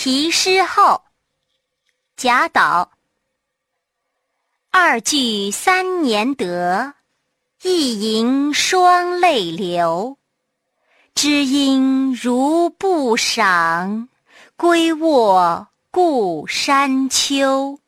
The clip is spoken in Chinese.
题诗后贾岛。二句三年得一吟双泪流。知音如不赏归卧故山秋